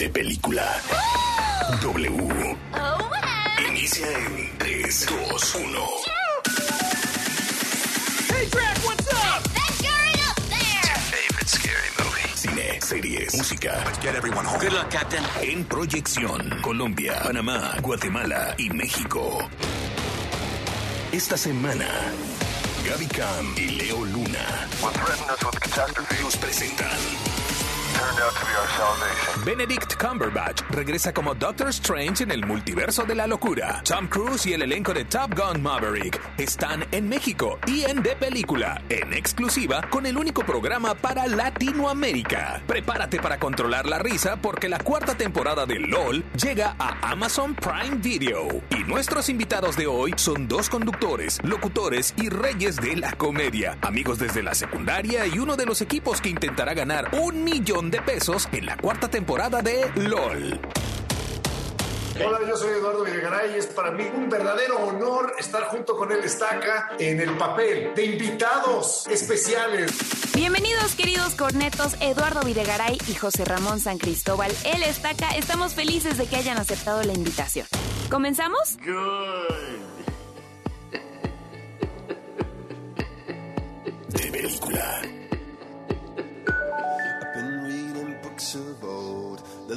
de película. W. Inicia en 3, 2, 1. Hey, Drac, what's up? That jury up there! Favorite scary movie. Cine, series, música. Let's get everyone home. Good luck, Captain. En proyección, Colombia, Panamá, Guatemala y México. Esta semana, Gaby Cam y Leo Luna nos presentan Benedict Cumberbatch regresa como Doctor Strange en el multiverso de la locura. Tom Cruise y el elenco de Top Gun Maverick están en México y en De Película, en exclusiva con el único programa para Latinoamérica. Prepárate para controlar la risa porque la cuarta temporada de LOL llega a Amazon Prime Video. Y nuestros invitados de hoy son dos conductores, locutores y reyes de la comedia, amigos desde la secundaria y uno de los equipos que intentará ganar un millón de pesos en la cuarta temporada de LOL. Hola, yo soy Eduardo Videgaray y es para mí un verdadero honor estar junto con él Estaca en el papel de invitados especiales. Bienvenidos queridos cornetos Eduardo Videgaray y José Ramón San Cristóbal. El Estaca, estamos felices de que hayan aceptado la invitación. ¿Comenzamos? de película. Of old, the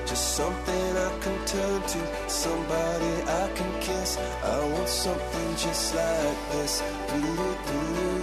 Just something I can turn to, somebody I can kiss. I want something just like this. Do-do-do. Oh,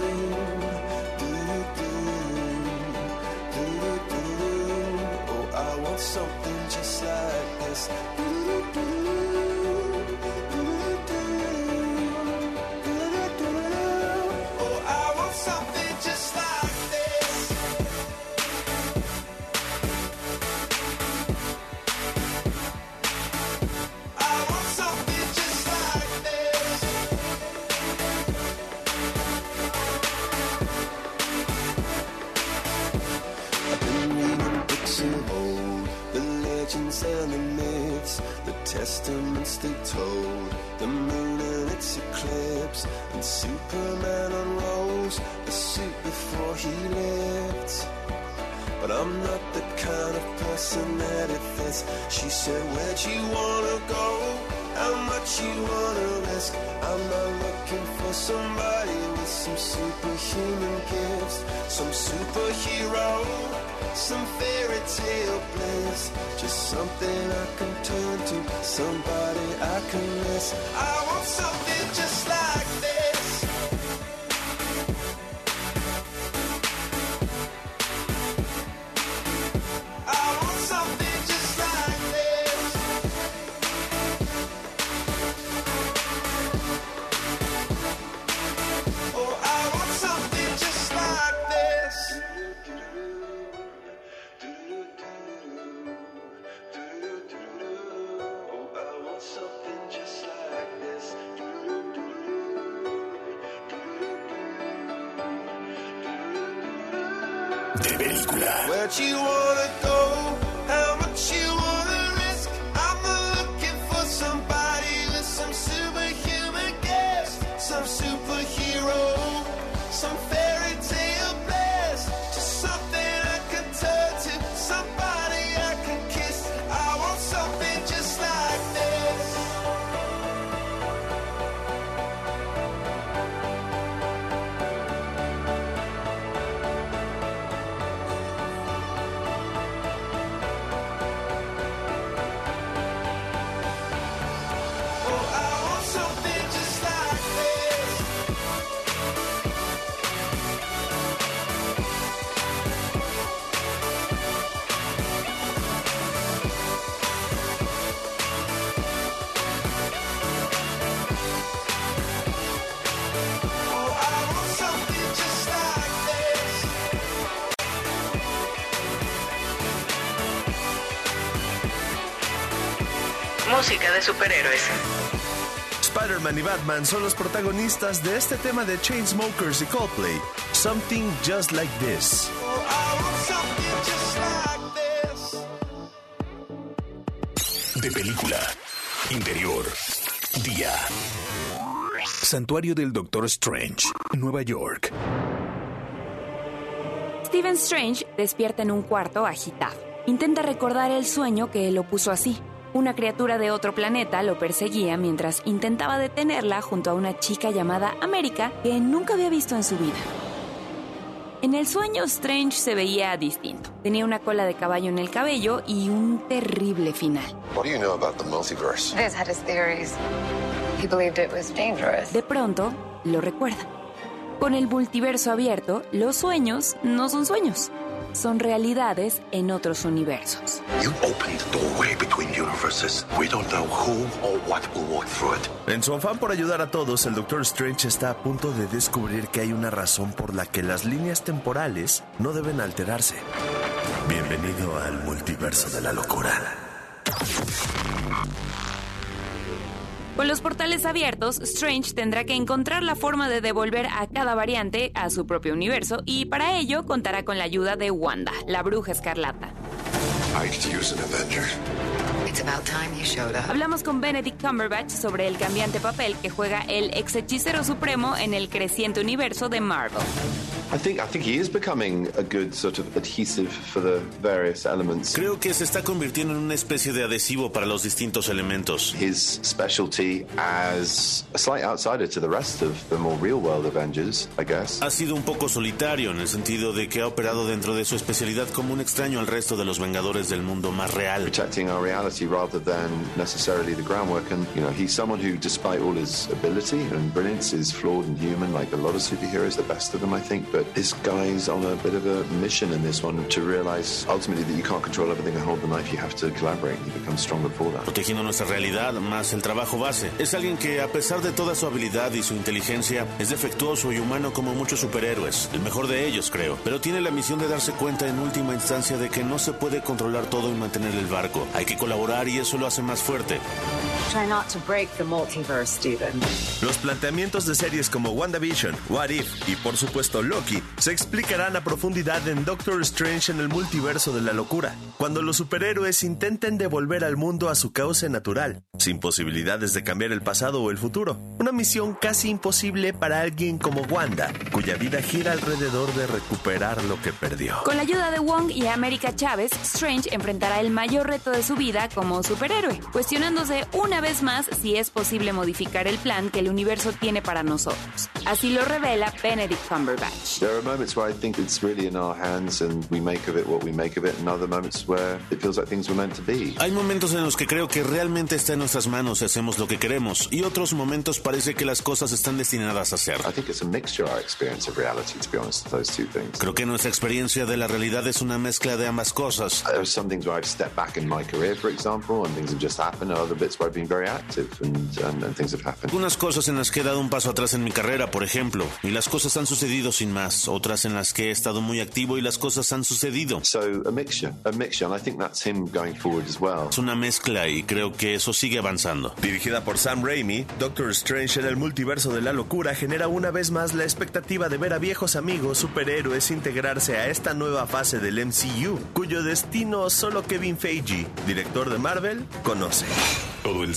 De película. Superhéroes. Spider-Man y Batman son los protagonistas de este tema de Chainsmokers y Coldplay, Something Just Like This. De película. Interior. Día. Santuario del Doctor Strange, Nueva York. Stephen Strange despierta en un cuarto agitado. Intenta recordar el sueño que lo puso así. Una criatura de otro planeta lo perseguía mientras intentaba detenerla junto a una chica llamada América que nunca había visto en su vida. En el sueño Strange se veía distinto. Tenía una cola de caballo en el cabello y un terrible final. What do you know about the multiverse? Viz had his theories. He believed it was dangerous. De pronto, lo recuerda. Con el multiverso abierto, los sueños no son sueños, son realidades en otros universos. You opened the doorway between universes. We don't know who or what will walk through it. En su afán por ayudar a todos, el Doctor Strange está a punto de descubrir que hay una razón por la que las líneas temporales no deben alterarse. Bienvenido al multiverso de la locura. Con los portales abiertos, Strange tendrá que encontrar la forma de devolver a cada variante a su propio universo y para ello contará con la ayuda de Wanda, la bruja escarlata. Hablamos con Benedict Cumberbatch sobre el cambiante papel que juega el ex hechicero supremo en el creciente universo de Marvel. I think I think he is becoming a good sort of adhesive for the various elements. Creo que se está convirtiendo en una especie de adhesivo para los distintos elementos. His specialty as a slight outsider to the rest of the more real world Avengers, I guess. Ha sido un poco solitario en el sentido de que ha operado dentro de su especialidad como un extraño al resto de los Vengadores del mundo más real. Protecting our reality rather than necessarily the groundwork and you know, he's someone who despite all his ability and brilliance is flawed and human like a lot of superheroes, the best of them I think, but this guy's on a bit of a mission in this one to realize ultimately that you can't control everything and hold the knife, you have to collaborate. He becomes stronger for that. Protegiendo nuestra realidad más el trabajo base. Es alguien que, a pesar de toda su habilidad y su inteligencia, es defectuoso y humano como muchos superhéroes. El mejor de ellos, creo. Pero tiene la misión de darse cuenta en última instancia de que no se puede controlar todo y mantener el barco. Hay que colaborar y eso lo hace más fuerte. Try not to break the multiverse, Stephen. Los planteamientos de series como WandaVision, What If y por supuesto Loki se explicarán a profundidad en Doctor Strange en el multiverso de la locura, cuando los superhéroes intenten devolver al mundo a su cauce natural, sin posibilidades de cambiar el pasado o el futuro. Una misión casi imposible para alguien como Wanda, cuya vida gira alrededor de recuperar lo que perdió. Con la ayuda de Wong y América Chávez, Strange enfrentará el mayor reto de su vida como superhéroe, cuestionándose una vez más si es posible modificar el plan que el universo tiene para nosotros. Así lo revela Benedict Cumberbatch. There are moments where I think it's really in our hands and we make of it what we make of it, and other moments where it feels like things were meant to be. Hay momentos en los que creo que realmente está en nuestras manos y hacemos lo que queremos, y otros momentos parece que las cosas están destinadas a ser. I think it's a mixture, our experience of reality, to be honest, those two things. Creo que nuestra experiencia de la realidad es una mezcla de ambas cosas. There are some things where I've stepped back in my career, for example, and things have just happened, and other bits where I've been very active and, and, and things have happened. Algunas cosas en las que he dado un paso atrás en mi carrera, por ejemplo, y las cosas han sucedido sin más. Otras en las que he estado muy activo y las cosas han sucedido. So a mixture, a mixture, and I think that's him going forward as well. Es una mezcla y creo que eso sigue avanzando. Dirigida por Sam Raimi, Doctor Strange en el multiverso de la locura genera una vez más la expectativa de ver a viejos amigos superhéroes integrarse a esta nueva fase del MCU, cuyo destino solo Kevin Feige, director de Marvel, conoce. Todo el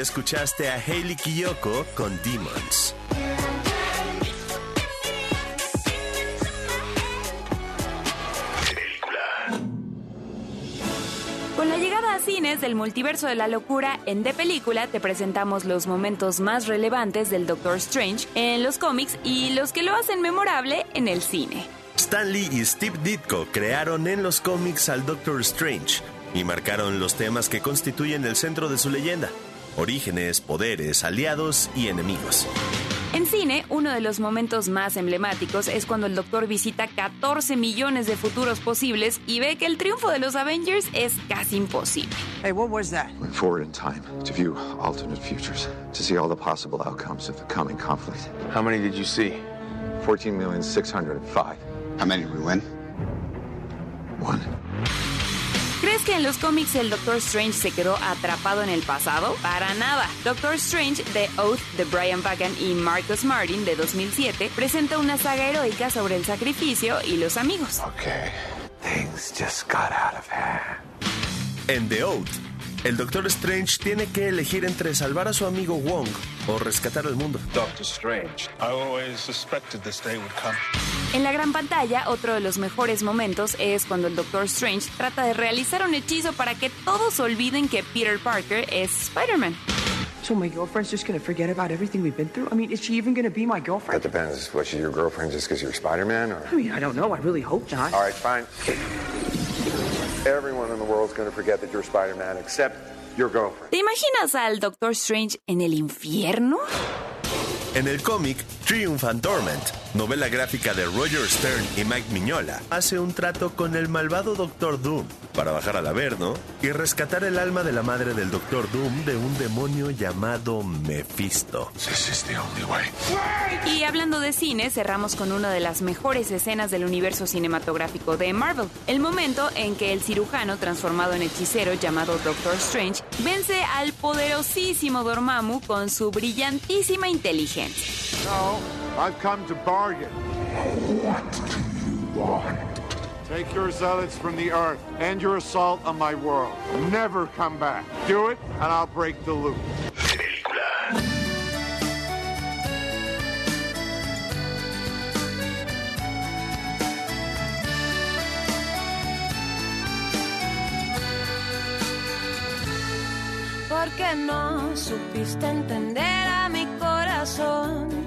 escuchaste a Hailey Kiyoko con Demons. Con la llegada a cines del multiverso de la locura en De Película te presentamos los momentos más relevantes del Doctor Strange en los cómics y los que lo hacen memorable en el cine. Stan Lee y Steve Ditko crearon en los cómics al Doctor Strange y marcaron los temas que constituyen el centro de su leyenda: orígenes, poderes, aliados y enemigos. En cine, uno de los momentos más emblemáticos es cuando el Doctor visita 14 millones de futuros posibles y ve que el triunfo de los Avengers es casi imposible. Hey, what was that? Went forward in time to view alternate futures, to see all the possible outcomes of the coming conflict. How many did you see? 14,605. How many did we win? One. ¿Crees que en los cómics el Doctor Strange se quedó atrapado en el pasado? Para nada. Doctor Strange, The Oath de Brian Vaughan y Marcus Martin de 2007 presenta una saga heroica sobre el sacrificio y los amigos. Okay. Things just got out of hand. En The Oath, el Doctor Strange tiene que elegir entre salvar a su amigo Wong o rescatar al mundo. Doctor Strange. I always suspected this day would come. En la gran pantalla, otro de los mejores momentos es cuando el Doctor Strange trata de realizar un hechizo para que todos olviden que Peter Parker es Spider-Man. So my girlfriend's just gonna forget about everything we've been through? I mean, is she even gonna be my girlfriend? That depends. Was she your girlfriend just because you're Spider-Man, or? I mean, I don't know. I really hope not. All right, fine. Everyone in the world's going to forget that you're Spider-Man except your girlfriend. ¿Te imaginas al Doctor Strange en el infierno? En el cómic Triumph and Torment, novela gráfica de Roger Stern y Mike Mignola, hace un trato con el malvado Doctor Doom para bajar al Averno y rescatar el alma de la madre del Doctor Doom de un demonio llamado Mephisto. This is the only way. Y hablando de cine, cerramos con una de las mejores escenas del universo cinematográfico de Marvel. El momento en que el cirujano transformado en hechicero llamado Doctor Strange vence al poderosísimo Dormammu con su brillantísima inteligencia. No, I've come to bargain. What do you want? Take your zealots from the earth. and your assault on my world. Never come back. Do it, and I'll break the loop. Porque no supiste entender a mi corazón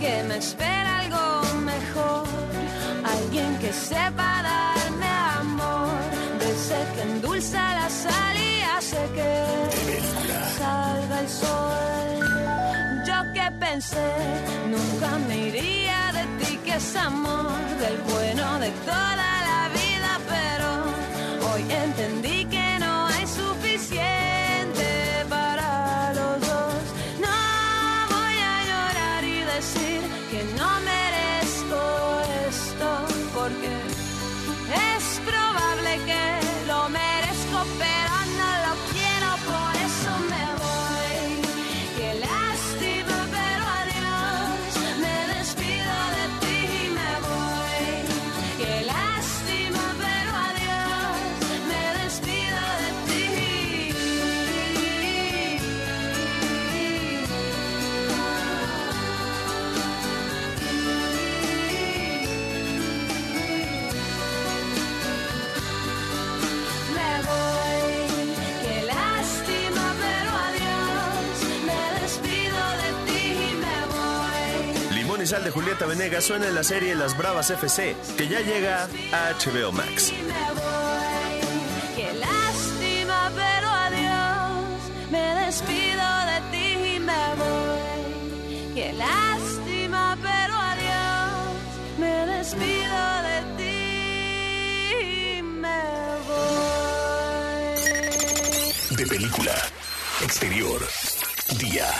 que me espera algo mejor. Alguien que sepa darme amor, de ese que endulza la sal y hace que salga el sol. Yo que pensé, nunca me iría de ti, que es amor, del bueno de toda de Julieta Venegas suena en la serie Las Bravas FC, que ya llega a HBO Max. Qué lástima, pero adiós. Me despido de ti y me voy. Qué lástima, pero adiós. Me despido de ti y me voy. De película. Exterior. Día.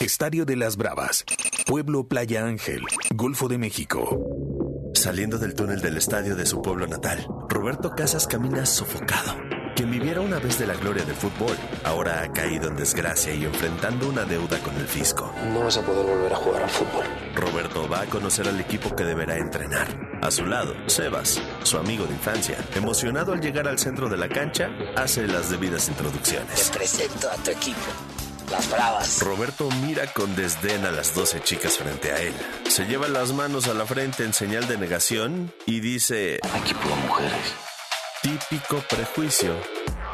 Estadio de las Bravas. Pueblo Playa Ángel. Golfo de México. Saliendo del túnel del estadio de su pueblo natal, Roberto Casas camina sofocado. Quien viviera una vez de la gloria del fútbol, ahora ha caído en desgracia y enfrentando una deuda con el fisco. No vas a poder volver a jugar al fútbol. Roberto va a conocer al equipo que deberá entrenar. A su lado, Sebas, su amigo de infancia, emocionado al llegar al centro de la cancha, hace las debidas introducciones. Presento a tu equipo. Las Bravas. Roberto mira con desdén a las 12 chicas frente a él. Se lleva las manos a la frente en señal de negación y dice... Aquí puro mujeres. Típico prejuicio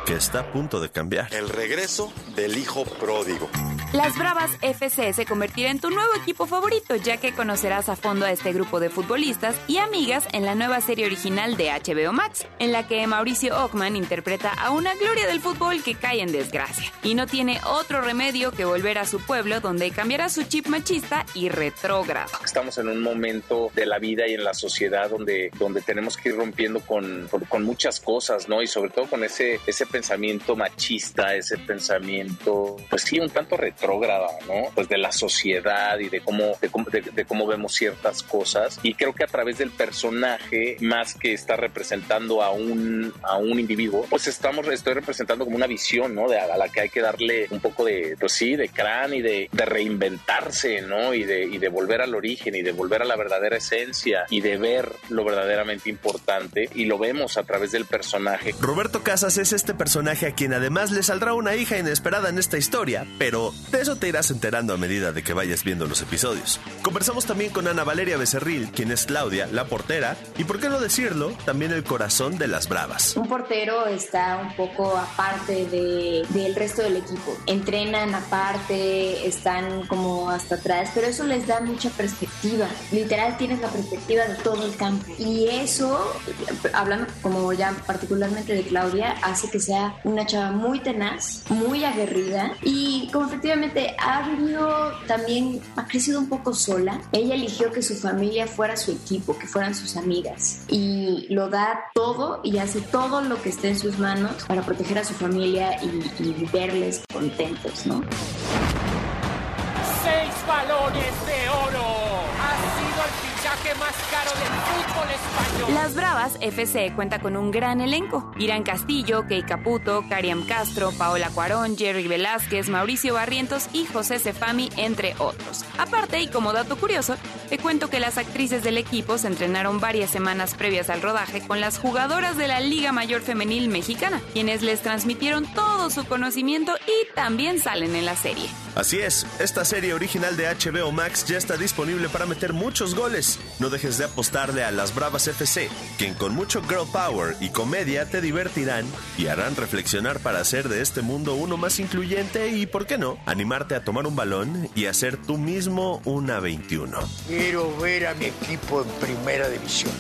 que está a punto de cambiar. El regreso del hijo pródigo. Las Bravas FC se convertirá en tu nuevo equipo favorito, ya que conocerás a fondo a este grupo de futbolistas y amigas en la nueva serie original de HBO Max, en la que Mauricio Ockman interpreta a una gloria del fútbol que cae en desgracia y no tiene otro remedio que volver a su pueblo donde cambiará su chip machista y retrógrado. Estamos en un momento de la vida y en la sociedad donde, donde tenemos que ir rompiendo con, con, con muchas cosas, ¿no? Y sobre todo con ese, ese pensamiento machista, ese pensamiento, pues sí, un tanto retrógrada, ¿no? Pues de la sociedad y de cómo, de cómo, de, de cómo vemos ciertas cosas. Y creo que a través del personaje, más que está representando a un, a un individuo, pues estamos, estoy representando como una visión, ¿no? De, a la que hay que darle un poco de, pues sí, de crán y de, de reinventarse, ¿no? Y de, y de volver al origen y de volver a la verdadera esencia y de ver lo verdaderamente importante. Y lo vemos a través del personaje. Roberto Casas es este personaje a quien además le saldrá una hija inesperada en esta historia, pero de eso te irás enterando a medida de que vayas viendo los episodios. Conversamos también con Ana Valeria Becerril, quien es Claudia, la portera, y por qué no decirlo, también el corazón de las bravas. Un portero está un poco aparte de, del resto del equipo. Entrenan aparte, están como hasta atrás, pero eso les da mucha perspectiva. Literal tienes la perspectiva de todo el campo. Y eso, hablando como ya particularmente de Claudia, hace que sea una chava muy tenaz, muy aguerrida y como efectivamente ha vivido también, ha crecido un poco sola. Ella eligió que su familia fuera su equipo, que fueran sus amigas y lo da todo y hace todo lo que esté en sus manos para proteger a su familia y, y verles contentos, ¿no? Seis balones de oro. Más caro del fútbol español. Las Bravas FC cuenta con un gran elenco. Irán Castillo, Kei Caputo, Cariam Castro, Paola Cuarón, Jerry Velázquez, Mauricio Barrientos y José Cefami, entre otros. Aparte, y como dato curioso, te cuento que las actrices del equipo se entrenaron varias semanas previas al rodaje con las jugadoras de la Liga Mayor Femenil Mexicana, quienes les transmitieron todo su conocimiento y también salen en la serie. Así es, esta serie original de HBO Max ya está disponible para meter muchos goles. No dejes de apostarle a las Bravas FC, quien con mucho girl power y comedia te divertirán y harán reflexionar para hacer de este mundo uno más incluyente y, ¿por qué no?, animarte a tomar un balón y hacer tú mismo una 21. Quiero ver a mi equipo en primera división.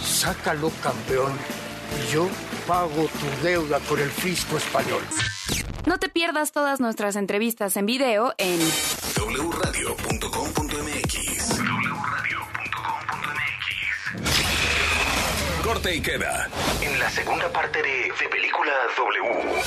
Sácalo campeón y yo pago tu deuda con el fisco español. No te pierdas todas nuestras entrevistas en video en wradio.com.mx. Corte y queda. En la segunda parte de, de Película W.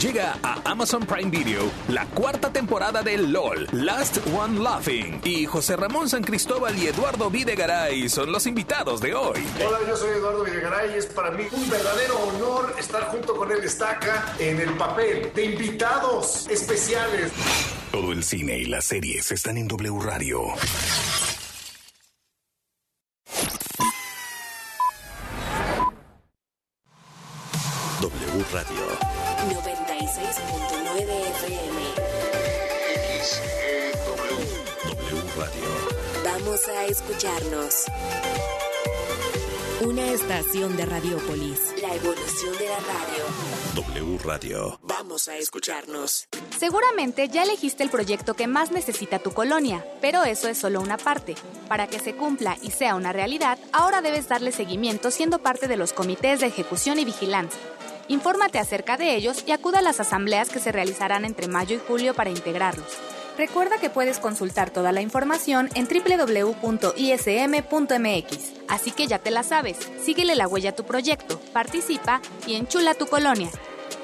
Llega a Amazon Prime Video la cuarta temporada de LOL, Last One Laughing. Y José Ramón San Cristóbal y Eduardo Videgaray son los invitados de hoy. Hola, yo soy Eduardo Videgaray y es para mí un verdadero honor estar junto con él Estaca en el papel de invitados especiales. Todo el cine y las series están en W Radio. W Radio. 96.9 FM. W Radio. Vamos a escucharnos. Una estación de Radiopolis. La evolución de la radio. W Radio. Vamos a escucharnos. Seguramente ya elegiste el proyecto que más necesita tu colonia, pero eso es solo una parte. Para que se cumpla y sea una realidad, ahora debes darle seguimiento siendo parte de los comités de ejecución y vigilancia. Infórmate acerca de ellos y acuda a las asambleas que se realizarán entre mayo y julio para integrarlos. Recuerda que puedes consultar toda la información en www.ism.mx. Así que ya te la sabes, síguele la huella a tu proyecto, participa y enchula tu colonia.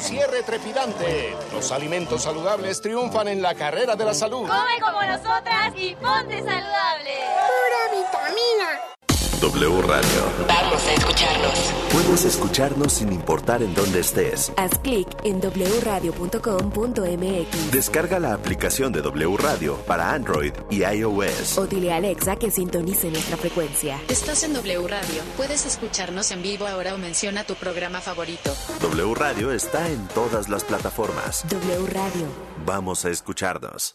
Un cierre trepidante. Los alimentos saludables triunfan en la carrera de la salud. Come como nosotras y ponte saludable. Pura vitamina. W Radio. Vamos a escucharnos. Puedes escucharnos sin importar en dónde estés. Haz clic en wradio.com.mx Descarga la aplicación de W Radio para Android y iOS. o dile a Alexa que sintonice nuestra frecuencia. Estás en W Radio. Puedes escucharnos en vivo ahora o menciona tu programa favorito. W Radio está en todas las plataformas. W Radio. Vamos a escucharnos.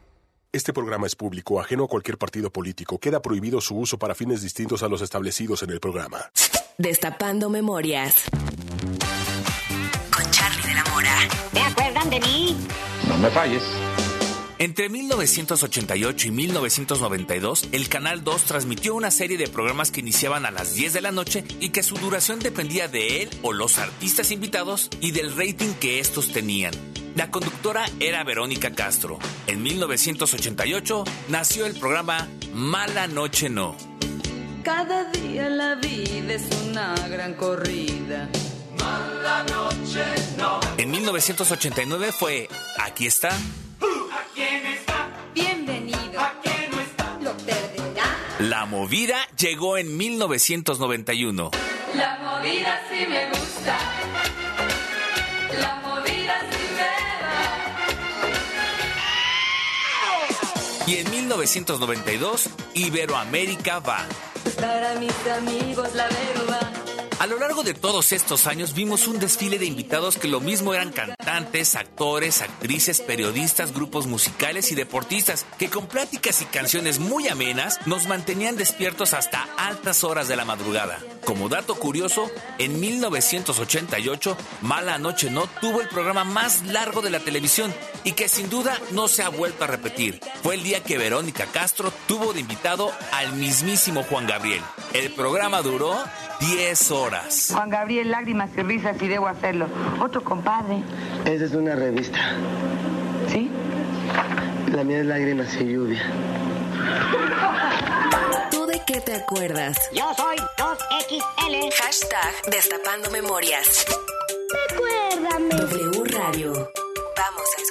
Este programa es público, ajeno a cualquier partido político. Queda prohibido su uso para fines distintos a los establecidos en el programa. Destapando memorias. Con Charlie de la Mora. ¿Te acuerdan de mí? No me falles. Entre 1988 y 1992, el Canal 2 transmitió una serie de programas que iniciaban a las 10 de la noche y que su duración dependía de él o los artistas invitados y del rating que estos tenían. La conductora era Verónica Castro. En 1988 nació el programa Mala Noche No. Cada día la vida es una gran corrida. Mala noche no. En 1989 fue Aquí está. La movida llegó en 1991. La movida sí me gusta. La movida sí me Y en 1992, Iberoamérica va. va. Para mis amigos la verba. A lo largo de todos estos años vimos un desfile de invitados que lo mismo eran cantantes, actores, actrices, periodistas, grupos musicales y deportistas que con pláticas y canciones muy amenas nos mantenían despiertos hasta altas horas de la madrugada. Como dato curioso, en 1988 Mala Noche No tuvo el programa más largo de la televisión y que sin duda no se ha vuelto a repetir. Fue el día que Verónica Castro tuvo de invitado al mismísimo Juan Gabriel. El programa duró 10 horas. Juan Gabriel, lágrimas y risas y debo hacerlo. Otro compadre. Esa es una revista. ¿Sí? La mía es Lágrimas y Lluvia. ¿Tú de qué te acuerdas? Yo soy 2XL. Hashtag Destapando Memorias. Recuérdame. W Radio. Vamos a escucharnos.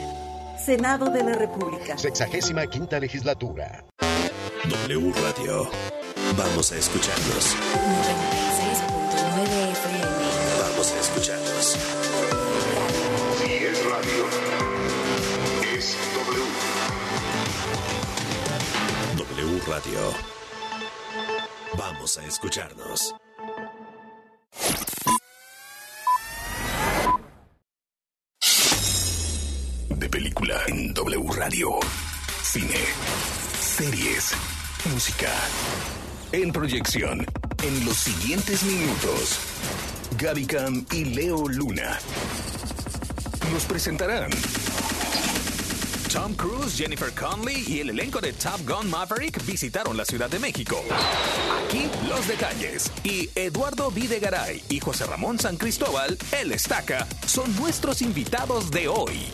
Senado de la República. Sexagésima quinta legislatura. W Radio. Vamos a escucharnos. 96.9 FM. Vamos a escucharnos. Si es radio, es W. W Radio. Vamos a escucharnos. Radio. Cine, series, música. En proyección, en los siguientes minutos, Gaby Cam y Leo Luna nos presentarán Tom Cruise, Jennifer Conley y el elenco de Top Gun Maverick visitaron la Ciudad de México. Aquí los detalles. Y Eduardo Videgaray y José Ramón San Cristóbal, el Estaca, son nuestros invitados de hoy.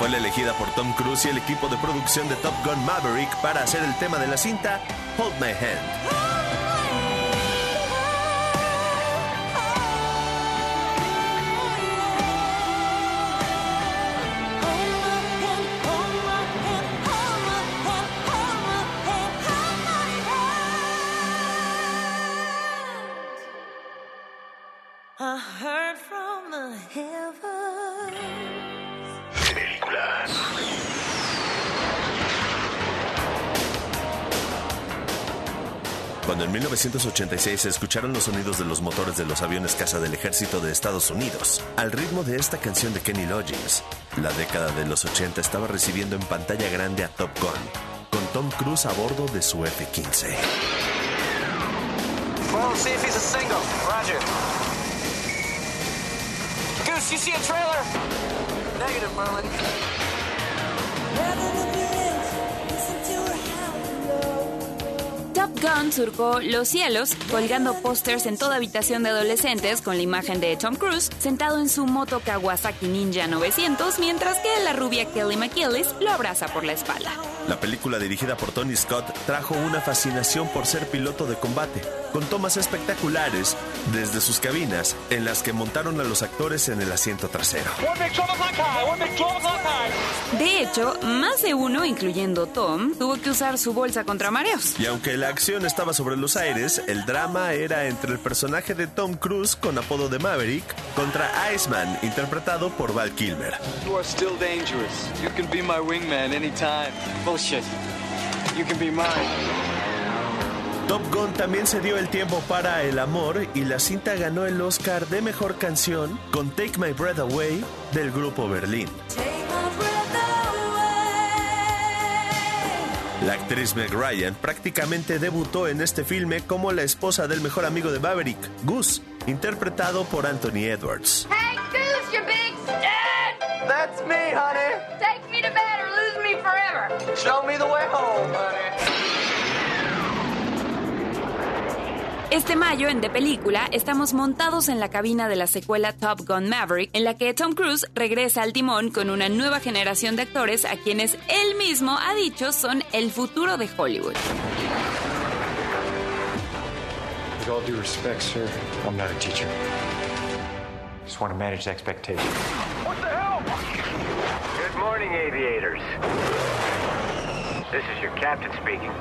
fue la elegida por Tom Cruise y el equipo de producción de Top Gun Maverick para hacer el tema de la cinta Hold My Hand. 1986 se escucharon los sonidos de los motores de los aviones caza del ejército de Estados Unidos, al ritmo de esta canción de Kenny Loggins, la década de los 80 estaba recibiendo en pantalla grande a Top Gun, con Tom Cruise a bordo de su F-15. Well, see if he's a single. Roger. Goose, you see trailer? Negative, Merlin. Top Gun surcó los cielos, colgando pósters en toda habitación de adolescentes con la imagen de Tom Cruise sentado en su moto Kawasaki Ninja 900, mientras que la rubia Kelly McGillis lo abraza por la espalda. La película dirigida por Tony Scott trajo una fascinación por ser piloto de combate, con tomas espectaculares desde sus cabinas en las que montaron a los actores en el asiento trasero. De hecho, más de uno, incluyendo Tom, tuvo que usar su bolsa contra mareos. Y aunque la acción estaba sobre los aires, el drama era entre el personaje de Tom Cruise con apodo de Maverick contra Iceman, interpretado por Val Kilmer. You are still dangerous. You can be my wingman anytime. Bullshit. You can be mine. Top Gun también se dio el tiempo para el amor y la cinta ganó el Oscar de Mejor Canción con Take My Breath Away del grupo Berlín. La actriz Meg Ryan prácticamente debutó en este filme como la esposa del mejor amigo de Maverick, Goose, interpretado por Anthony Edwards. Hey, Goose, you big stud! That's me, honey. Take me to bed or lose me forever. Show me the way home, honey. Este mayo, en The Película, estamos montados en la cabina de la secuela Top Gun Maverick, en la que Tom Cruise regresa al timón con una nueva generación de actores a quienes él mismo ha dicho son el futuro de Hollywood. With all due respect, sir, I'm not a teacher. Just want to manage expectations. What the hell? Good morning, aviators. This is your captain speaking.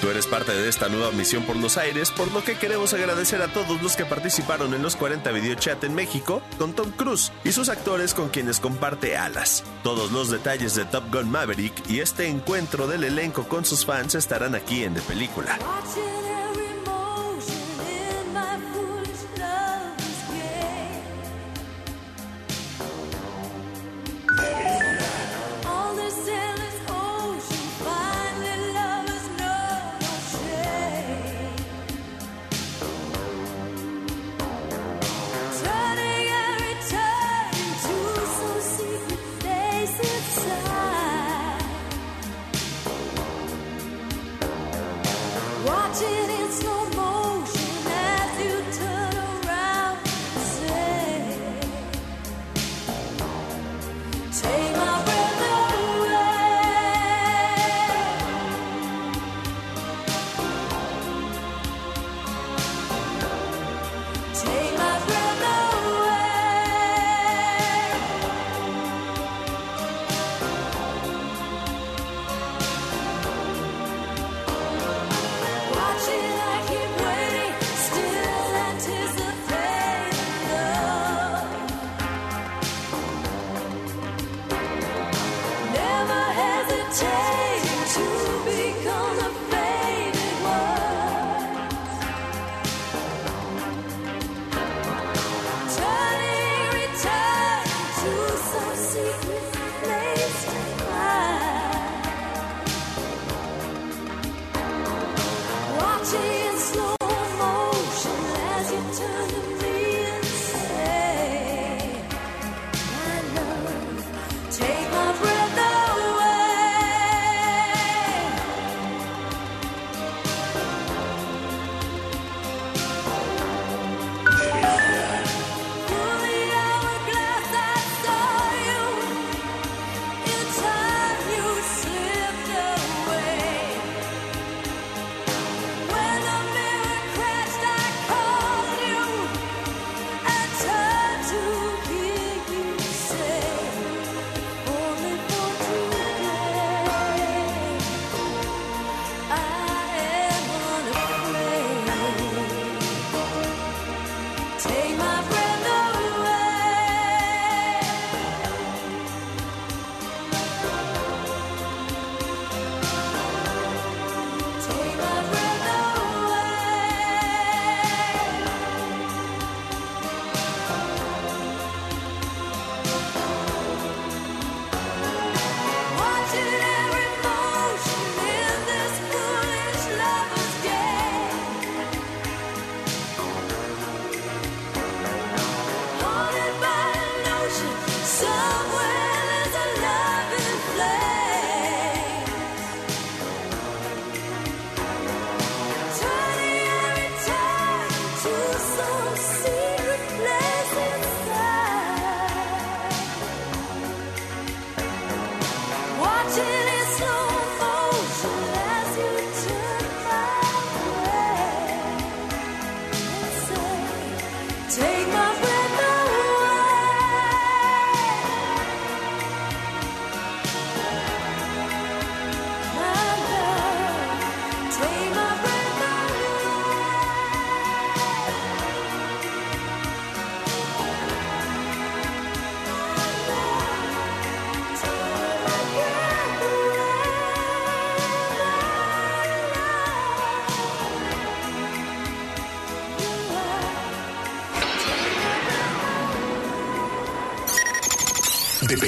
Tú eres parte de esta nueva misión por los aires, por lo que queremos agradecer a todos los que participaron en los 40 videochat en México con Tom Cruise y sus actores con quienes comparte alas. Todos los detalles de Top Gun Maverick y este encuentro del elenco con sus fans estarán aquí en De Película.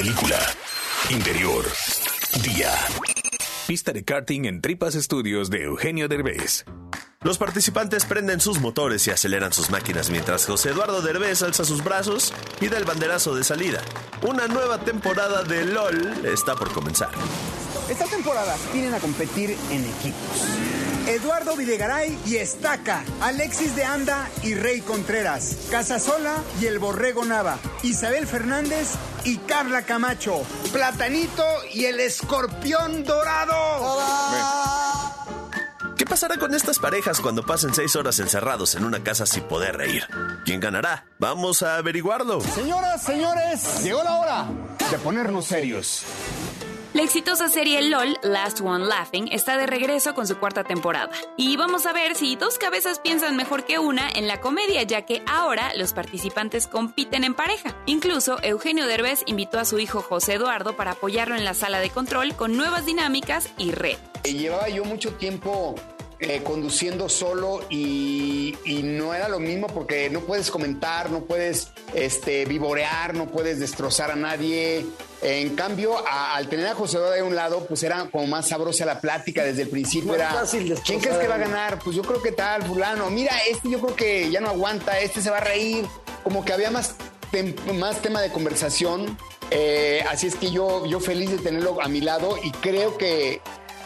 Película. Interior. Día. Pista de karting en Tripas Estudios de Eugenio Derbez. Los participantes prenden sus motores y aceleran sus máquinas mientras José Eduardo Derbez alza sus brazos y da el banderazo de salida. Una nueva temporada de LOL está por comenzar. Esta temporada vienen a competir en equipos. Eduardo Videgaray y Estaca, Alexis de Anda y Rey Contreras, Casasola y el Borrego Nava, Isabel Fernández y Carla Camacho, Platanito y el Escorpión Dorado. ¿Qué pasará con estas parejas cuando pasen seis horas encerrados en una casa sin poder reír? ¿Quién ganará? Vamos a averiguarlo. Señoras, señores, llegó la hora de ponernos serios. La exitosa serie LOL, Last One Laughing, está de regreso con su cuarta temporada. Y vamos a ver si dos cabezas piensan mejor que una en la comedia, ya que ahora los participantes compiten en pareja. Incluso Eugenio Derbez invitó a su hijo José Eduardo para apoyarlo en la sala de control con nuevas dinámicas y red. Llevaba yo mucho tiempo eh, conduciendo solo y, y no era lo mismo porque no puedes comentar, no puedes este, vivorear, no puedes destrozar a nadie. En cambio, a- al tener a José de un lado, pues era como más sabrosa la plática desde el principio. Era, fácil ¿quién crees que va a ganar? Pues yo creo que tal, fulano. Mira, este yo creo que ya no aguanta, este se va a reír. Como que había más, tem- más tema de conversación. Eh, así es que yo, yo feliz de tenerlo a mi lado y creo que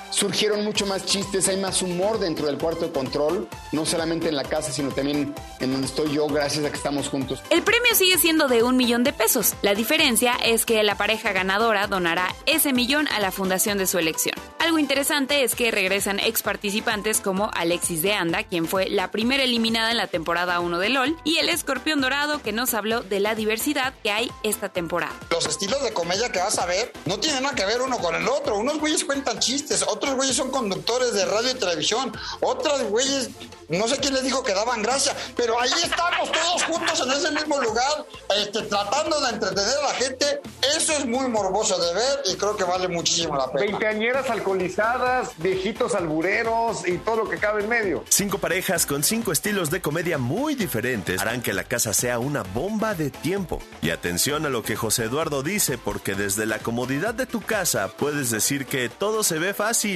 surgieron mucho más chistes, hay más humor dentro del cuarto de control, no solamente en la casa, sino también en donde estoy yo, gracias a que estamos juntos. El premio sigue siendo de un millón de pesos. La diferencia es que la pareja ganadora donará ese millón a la fundación de su elección. Algo interesante es que regresan ex participantes como Alexis de Anda, quien fue la primera eliminada en la temporada 1 de LOL, y el escorpión dorado que nos habló de la diversidad que hay esta temporada. Los estilos de comedia que vas a ver no tienen nada que ver uno con el otro. Unos güeyes cuentan chistes, otros güeyes son conductores de radio y televisión, otros güeyes, no sé quién les dijo que daban gracia, pero ahí estamos todos juntos en ese mismo lugar, este, tratando de entretener a la gente. Eso es muy morboso de ver y creo que vale muchísimo la pena. Veinteañeras alcoholizadas, viejitos albureros y todo lo que cabe en medio. Cinco parejas con cinco estilos de comedia muy diferentes harán que la casa sea una bomba de tiempo. Y atención a lo que José Eduardo dice, porque desde la comodidad de tu casa puedes decir que todo se ve fácil.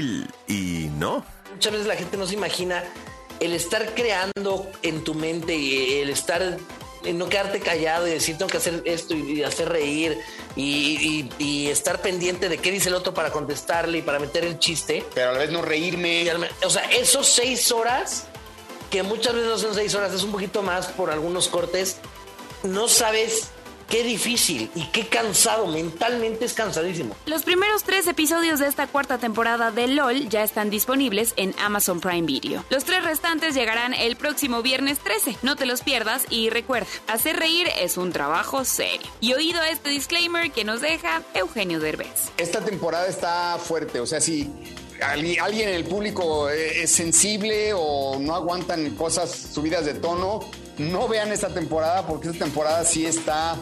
Y no. Muchas veces la gente no se imagina el estar creando en tu mente y el estar en no quedarte callado y decir tengo que hacer esto y, y hacer reír y, y- y estar pendiente de qué dice el otro para contestarle y para meter el chiste. Pero a la vez no reírme. o sea, esos seis horas, que muchas veces no son seis horas, es un poquito más por algunos cortes, no sabes qué difícil y qué cansado, mentalmente es cansadísimo. Los primeros tres episodios de esta cuarta temporada de LOL ya están disponibles en Amazon Prime Video. Los tres restantes llegarán el próximo viernes 13. No te los pierdas y recuerda, hacer reír es un trabajo serio. Y oído a este disclaimer que nos deja Eugenio Derbez. Esta temporada está fuerte, o sea, si alguien en el público eh, es sensible o no aguantan cosas subidas de tono, no vean esta temporada porque esta temporada sí está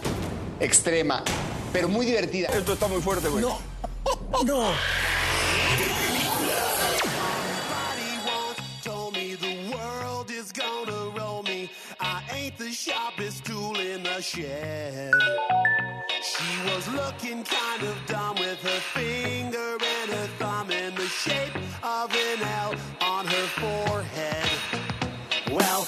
extrema, pero muy divertida. Esto está muy fuerte, güey. No. No. told me the world is gonna roll me. I ain't the sharpest tool in the shed. She was looking kind of dumb with her finger and her thumb in the shape of an L on her forehead. Well,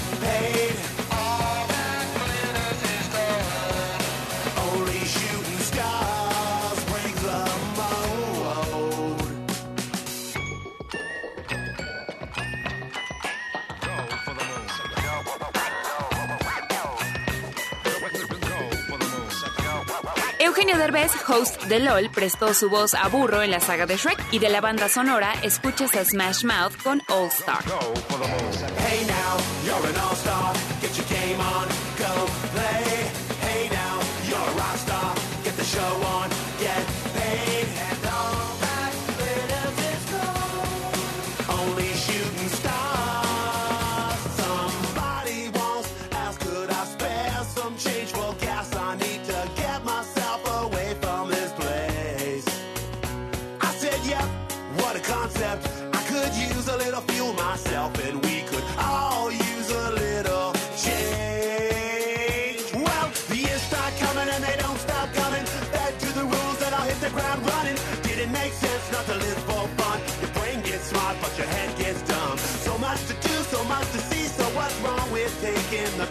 Eugenio Derbez, host de LOL, prestó su voz a Burro en la saga de Shrek y de la banda sonora escuchas a Smash Mouth con All Star. Much to do, so much to see. So what's wrong with taking the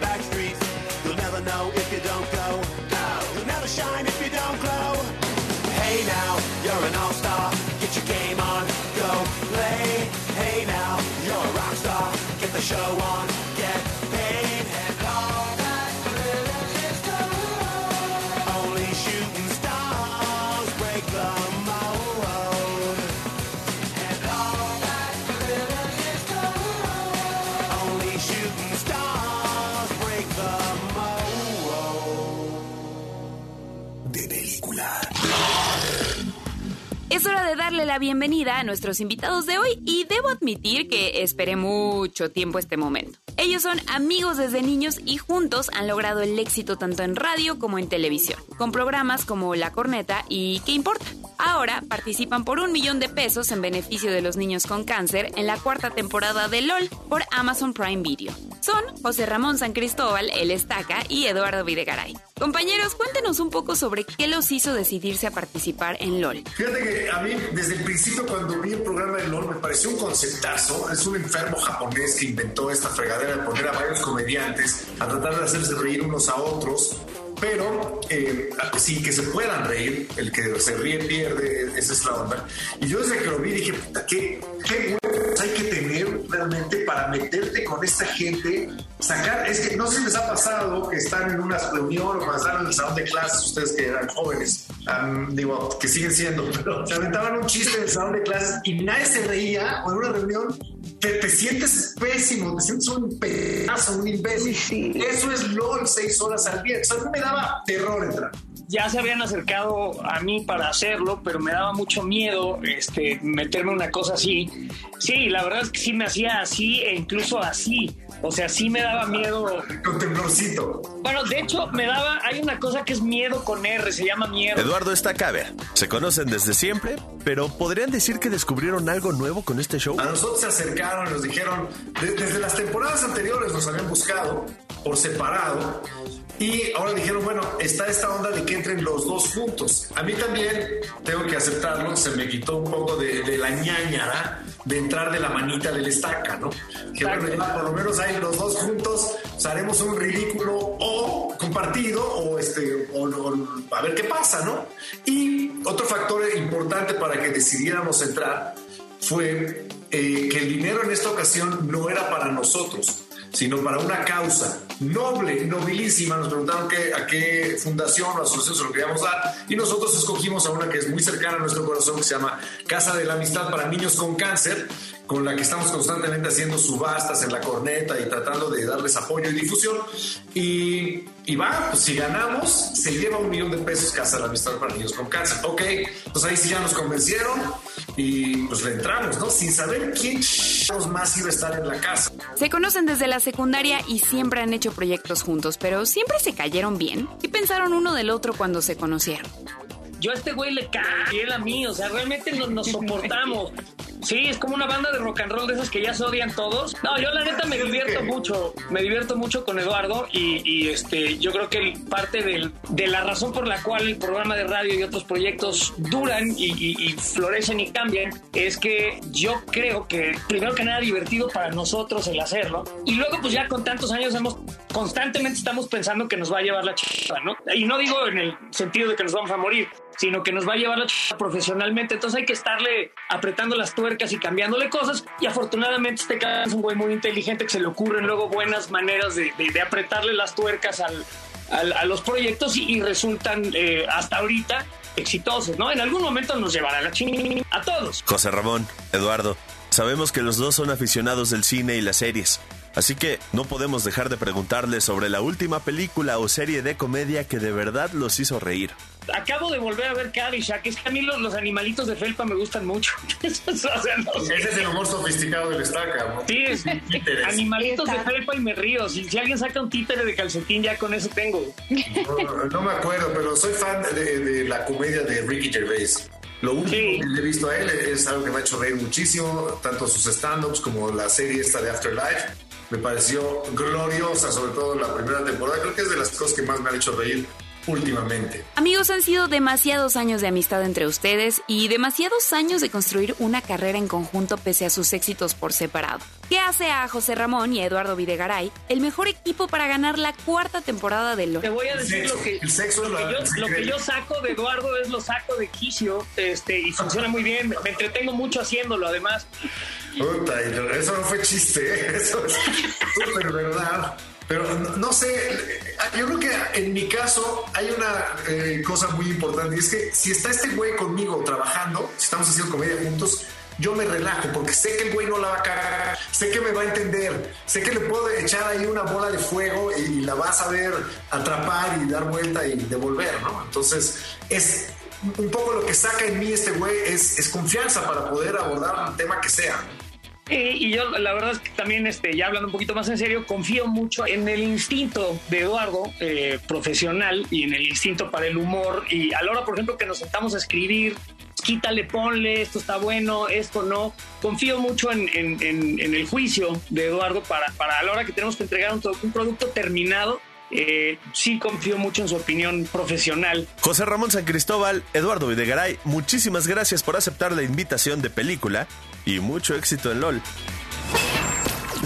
de darle la bienvenida a nuestros invitados de hoy y admitir que esperé mucho tiempo este momento. Ellos son amigos desde niños y juntos han logrado el éxito tanto en radio como en televisión, con programas como La Corneta y ¿Qué importa? Ahora participan por un millón de pesos en beneficio de los niños con cáncer en la cuarta temporada de LOL por Amazon Prime Video. Son José Ramón San Cristóbal, El Estaca y Eduardo Videgaray. Compañeros, cuéntenos un poco sobre qué los hizo decidirse a participar en LOL. Fíjate que a mí, desde el principio, cuando vi el programa de LOL, me pareció un Es un enfermo japonés que inventó esta fregadera de poner a varios comediantes a tratar de hacerse reír unos a otros, pero eh, sin que se puedan reír. El que se ríe pierde, esa es la onda. Y yo desde que lo vi dije, puta, qué, qué huevos hay que tener para meterte con esta gente. Sacar, es que no sé si les ha pasado que están en una reunión o pasaron en el salón de clases, ustedes que eran jóvenes, am, digo, que siguen siendo, pero se aventaban un chiste en el salón de clases y nadie se reía, o en una reunión te, te sientes pésimo, te sientes un pedazo, un imbécil. Eso es LOL seis horas al día. O sea, a mí me daba terror entrar. ya se habían acercado a mí para hacerlo, pero me daba mucho miedo este, meterme una cosa así. Sí, la verdad es que sí me hacía así e incluso así. O sea, sí me daba miedo. Con temblorcito. Bueno, de hecho, me daba. Hay una cosa que es miedo con R, se llama miedo. Eduardo Estacabe. Se conocen desde siempre, pero ¿podrían decir que descubrieron algo nuevo con este show? A nosotros se acercaron y nos dijeron, de- desde las temporadas anteriores nos habían buscado por separado y ahora dijeron, bueno, está esta onda de que entren los dos juntos. A mí también, tengo que aceptarlo, se me quitó un poco de, de la ñañara de entrar de la manita del estaca, ¿no? Que bueno, ya por lo menos ahí los dos juntos pues, haremos un ridículo o compartido o este o, o- a ver qué pasa, ¿no? Y otro factor importante para que decidiéramos entrar fue eh, que el dinero en esta ocasión no era para nosotros, sino para una causa noble, nobilísima. Nos preguntaron a qué fundación o asociación se lo queríamos dar y nosotros escogimos a una que es muy cercana a nuestro corazón, que se llama Casa de la Amistad para Niños con Cáncer, con la que estamos constantemente haciendo subastas en la corneta y tratando de darles apoyo y difusión. Y, y va, pues si ganamos, se lleva un millón de pesos Casa de la Amistad para Niños con Cáncer. Ok, pues ahí sí ya nos convencieron y pues le entramos, ¿no? Sin saber quién más iba a estar en la casa. Se conocen desde la secundaria y siempre han hecho proyectos juntos, pero siempre se cayeron bien. ¿Qué pensaron uno del otro cuando se conocieron? Yo a este güey le cae y él a mí, o sea, realmente nos, nos soportamos. Sí, es como una banda de rock and roll de esas que ya se odian todos. No, yo la neta me divierto mucho, me divierto mucho con Eduardo y, y, este, yo creo que parte del- de la razón por la cual el programa de radio y otros proyectos duran y, y- y florecen y cambian es que yo creo que primero que nada divertido para nosotros el hacerlo y luego pues ya con tantos años hemos constantemente estamos pensando que nos va a llevar la chiva, ¿no? Y no digo en el sentido de que nos vamos a morir, sino que nos va a llevar la chiva profesionalmente. Entonces hay que estarle apretando las tuercas y cambiándole cosas. Y afortunadamente este caso es un güey muy inteligente que se le ocurren luego buenas maneras de, de- apretarle las tuercas al, a, los proyectos y, resultan eh, hasta ahorita exitosos, ¿no? En algún momento nos llevará la chingada a todos. José Ramón, Eduardo, sabemos que los dos son aficionados del cine y las series. Así que no podemos dejar de preguntarles sobre la última película o serie de comedia que de verdad los hizo reír. Acabo de volver a ver Caddyshack. Es que a mí los, animalitos de felpa me gustan mucho. Ese es el humor sofisticado del estaca. ¿no? Sí, es, animalitos de felpa y me río. Si, alguien saca un títere de calcetín, ya con eso tengo. No, me acuerdo, pero soy fan de, la comedia de Ricky Gervais. Lo único que he visto a él es algo que me ha hecho reír muchísimo, tanto sus stand-ups como la serie esta de Afterlife me pareció gloriosa, sobre todo la primera temporada. Creo que es de las cosas que más me han hecho reír últimamente. Amigos, han sido demasiados años de amistad entre ustedes y demasiados años de construir una carrera en conjunto pese a sus éxitos por separado. ¿Qué hace a José Ramón y a Eduardo Videgaray el mejor equipo para ganar la cuarta temporada de LOL? Te voy a decir lo que, lo, que yo, saco de Eduardo es lo saco de Quicio este, y funciona muy bien. Me entretengo mucho haciéndolo además. Puta, eso no fue chiste, ¿eh? eso es súper verdad. Pero no, sé, yo creo que en mi caso hay una eh, cosa muy importante y es que si está este güey conmigo trabajando, si estamos haciendo comedia juntos, yo me relajo porque sé que el güey no la va a cagar, sé que me va a entender, sé que le puedo echar ahí una bola de fuego y la va a saber atrapar y dar vuelta y devolver, ¿no? Entonces es un poco lo que saca en mí este güey es, es confianza para poder abordar un tema que sea y yo la verdad es que también, este, ya hablando un poquito más en serio, confío mucho en el instinto de Eduardo eh, profesional y en el instinto para el humor. Y a la hora, por ejemplo, que nos sentamos a escribir, quítale, ponle, esto está bueno, esto no. Confío mucho en, el juicio de Eduardo para, para a la hora que tenemos que entregar un, un producto terminado eh, sí confío mucho en su opinión profesional. José Ramón San Cristóbal, Eduardo Videgaray, muchísimas gracias por aceptar la invitación de película y mucho éxito en LOL.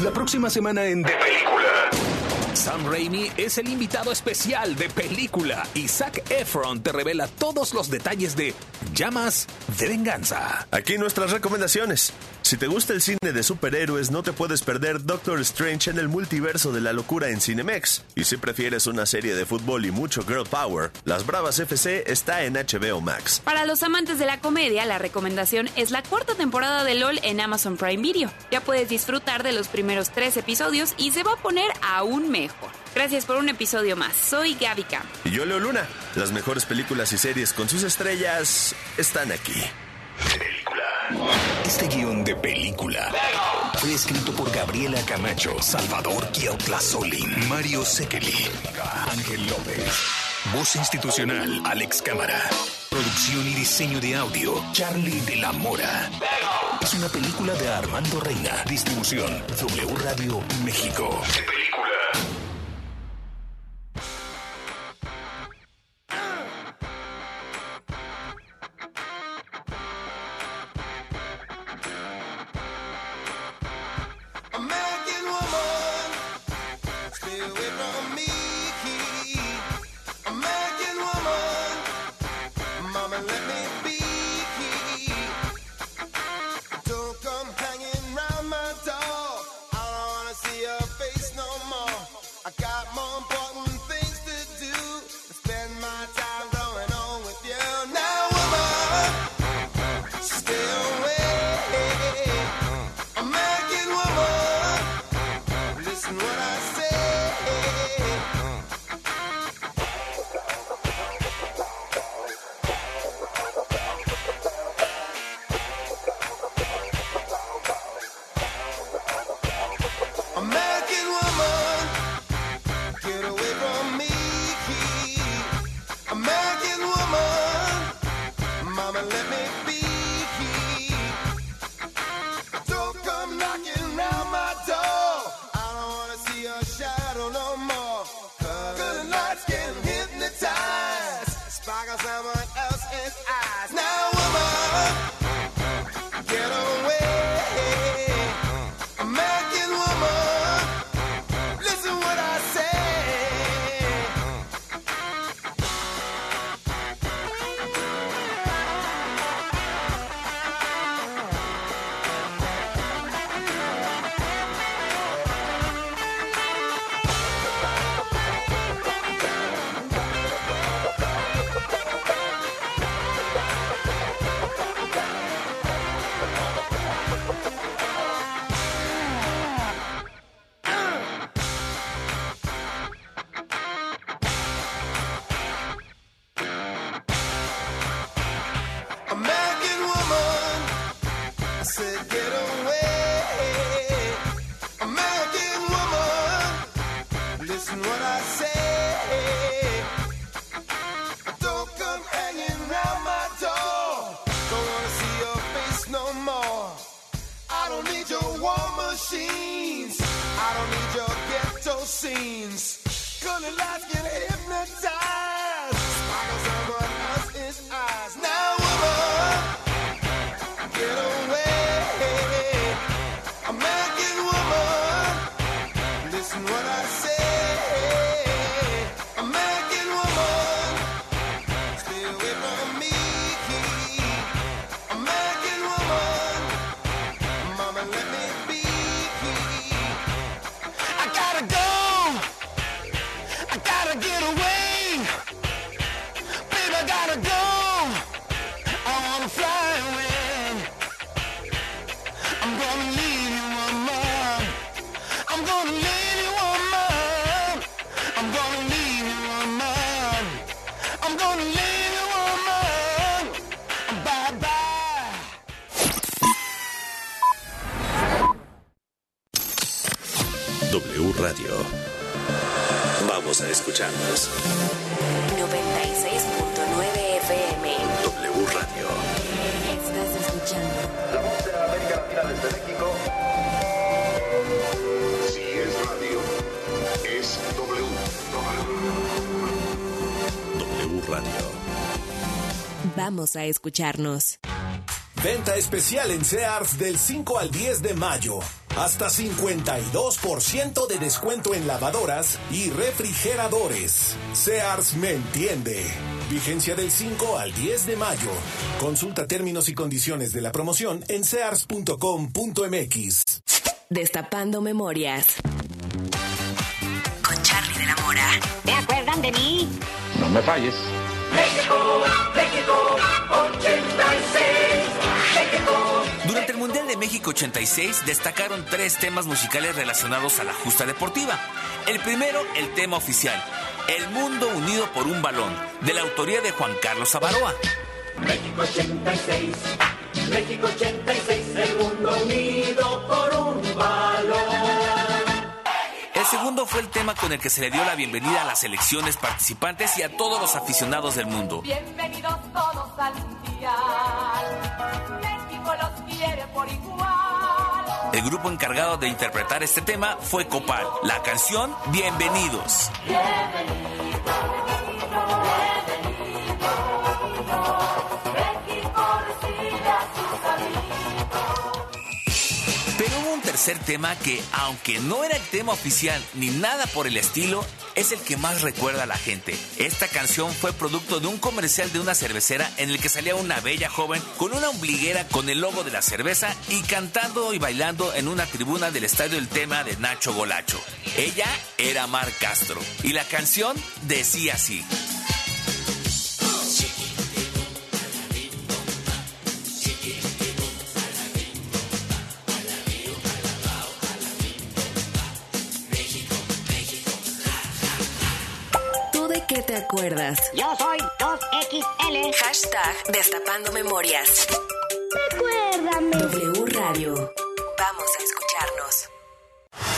La próxima semana en De Película. Sam Raimi es el invitado especial de película y Zac Efron te revela todos los detalles de Llamas de Venganza. Aquí nuestras recomendaciones. Si te gusta el cine de superhéroes, no te puedes perder Doctor Strange en el multiverso de la locura en Cinemex. Y si prefieres una serie de fútbol y mucho girl power, Las Bravas FC está en HBO Max. Para los amantes de la comedia, la recomendación es la cuarta temporada de LOL en Amazon Prime Video. Ya puedes disfrutar de los primeros tres episodios y se va a poner aún mejor. Gracias por un episodio más. Soy Gaby Camp. Y yo, Leo Luna. Las mejores películas y series con sus estrellas están aquí. Este guion de película fue escrito por Gabriela Camacho, Salvador Solín, Mario Sekeli, Ángel López. Voz institucional, Alex Cámara. Producción y diseño de audio, Charlie de la Mora. Es una película de Armando Reina. Distribución, W Radio México. A escucharnos. Venta especial en Sears del 5 al 10 de mayo. Hasta 52% de descuento en lavadoras y refrigeradores. Sears me entiende. Vigencia del 5 al 10 de mayo. Consulta términos y condiciones de la promoción en sears.com.mx. Destapando memorias. Con Charlie de la Mora. ¿Te acuerdan de mí? No me falles. México, México, de México 86 destacaron tres temas musicales relacionados a la justa deportiva. El primero, el tema oficial, El mundo unido por un balón, de la autoría de Juan Carlos Avaroa. México 86, México 86, el mundo unido por un balón. El segundo fue el tema con el que se le dio la bienvenida a las selecciones participantes y a todos los aficionados del mundo. Bienvenidos todos al mundial. México los quiere por igual. El grupo encargado de interpretar este tema fue Copal. La canción Bienvenidos. México tercer tema que, aunque no era el tema oficial ni nada por el estilo, es el que más recuerda a la gente. Esta canción fue producto de un comercial de una cervecera en el que salía una bella joven con una ombliguera con el logo de la cerveza y cantando y bailando en una tribuna del estadio el tema de Nacho Golacho. Ella era Mar Castro y la canción decía así. Yo soy 2XL. Hashtag Destapando Memorias. Recuérdame. W Radio.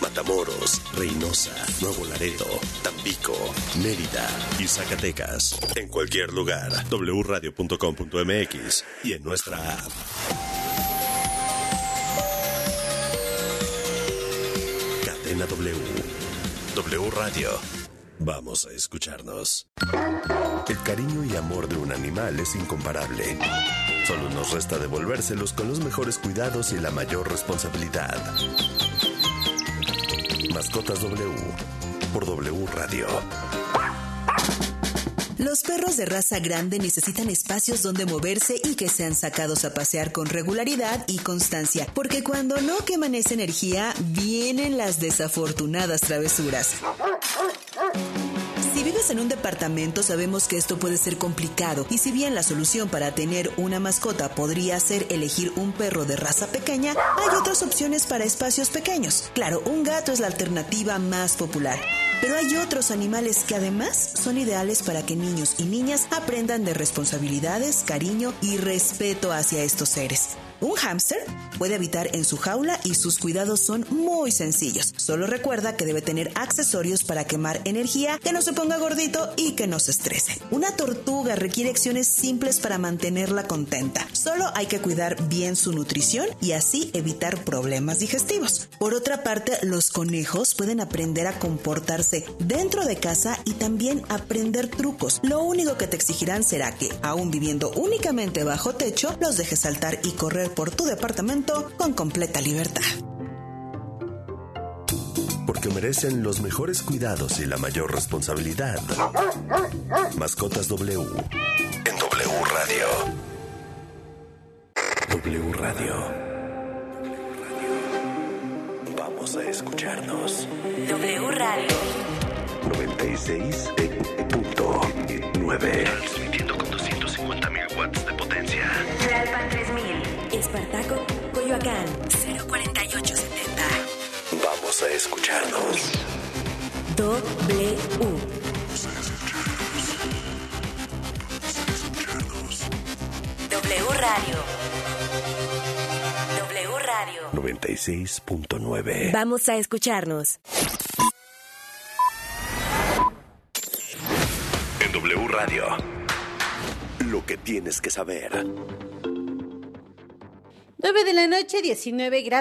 Matamoros, Reynosa, Nuevo Laredo, Tampico, Mérida y Zacatecas. En cualquier lugar, wradio.com.mx y en nuestra app. Cadena W. W Radio. Vamos a escucharnos. El cariño y amor de un animal es incomparable. Solo nos resta devolvérselos con los mejores cuidados y la mayor responsabilidad. Mascotas W por W Radio. Los perros de raza grande necesitan espacios donde moverse y que sean sacados a pasear con regularidad y constancia, porque cuando no queman esa energía, vienen las desafortunadas travesuras. Si vives en un departamento sabemos que esto puede ser complicado y si bien la solución para tener una mascota podría ser elegir un perro de raza pequeña, hay otras opciones para espacios pequeños. Claro, un gato es la alternativa más popular. Pero hay otros animales que además son ideales para que niños y niñas aprendan de responsabilidades, cariño y respeto hacia estos seres. Un hámster puede habitar en su jaula y sus cuidados son muy sencillos. Solo recuerda que debe tener accesorios para quemar energía, que no se ponga gordito y que no se estrese. Una tortuga requiere acciones simples para mantenerla contenta. Solo hay que cuidar bien su nutrición y así evitar problemas digestivos. Por otra parte, los conejos pueden aprender a comportarse dentro de casa y también aprender trucos. Lo único que te exigirán será que, aún viviendo únicamente bajo techo, los dejes saltar y correr por tu departamento con completa libertad. Porque merecen los mejores cuidados y la mayor responsabilidad. Mascotas W. En W Radio. W Radio. Vamos a escucharnos. W Radio. 96.9. Espartaco, Coyoacán. 04870. Vamos a escucharnos. W. W Radio. W Radio. 96.9. Vamos a escucharnos. En W Radio. Lo que tienes que saber. 9 de la noche, 19 grados.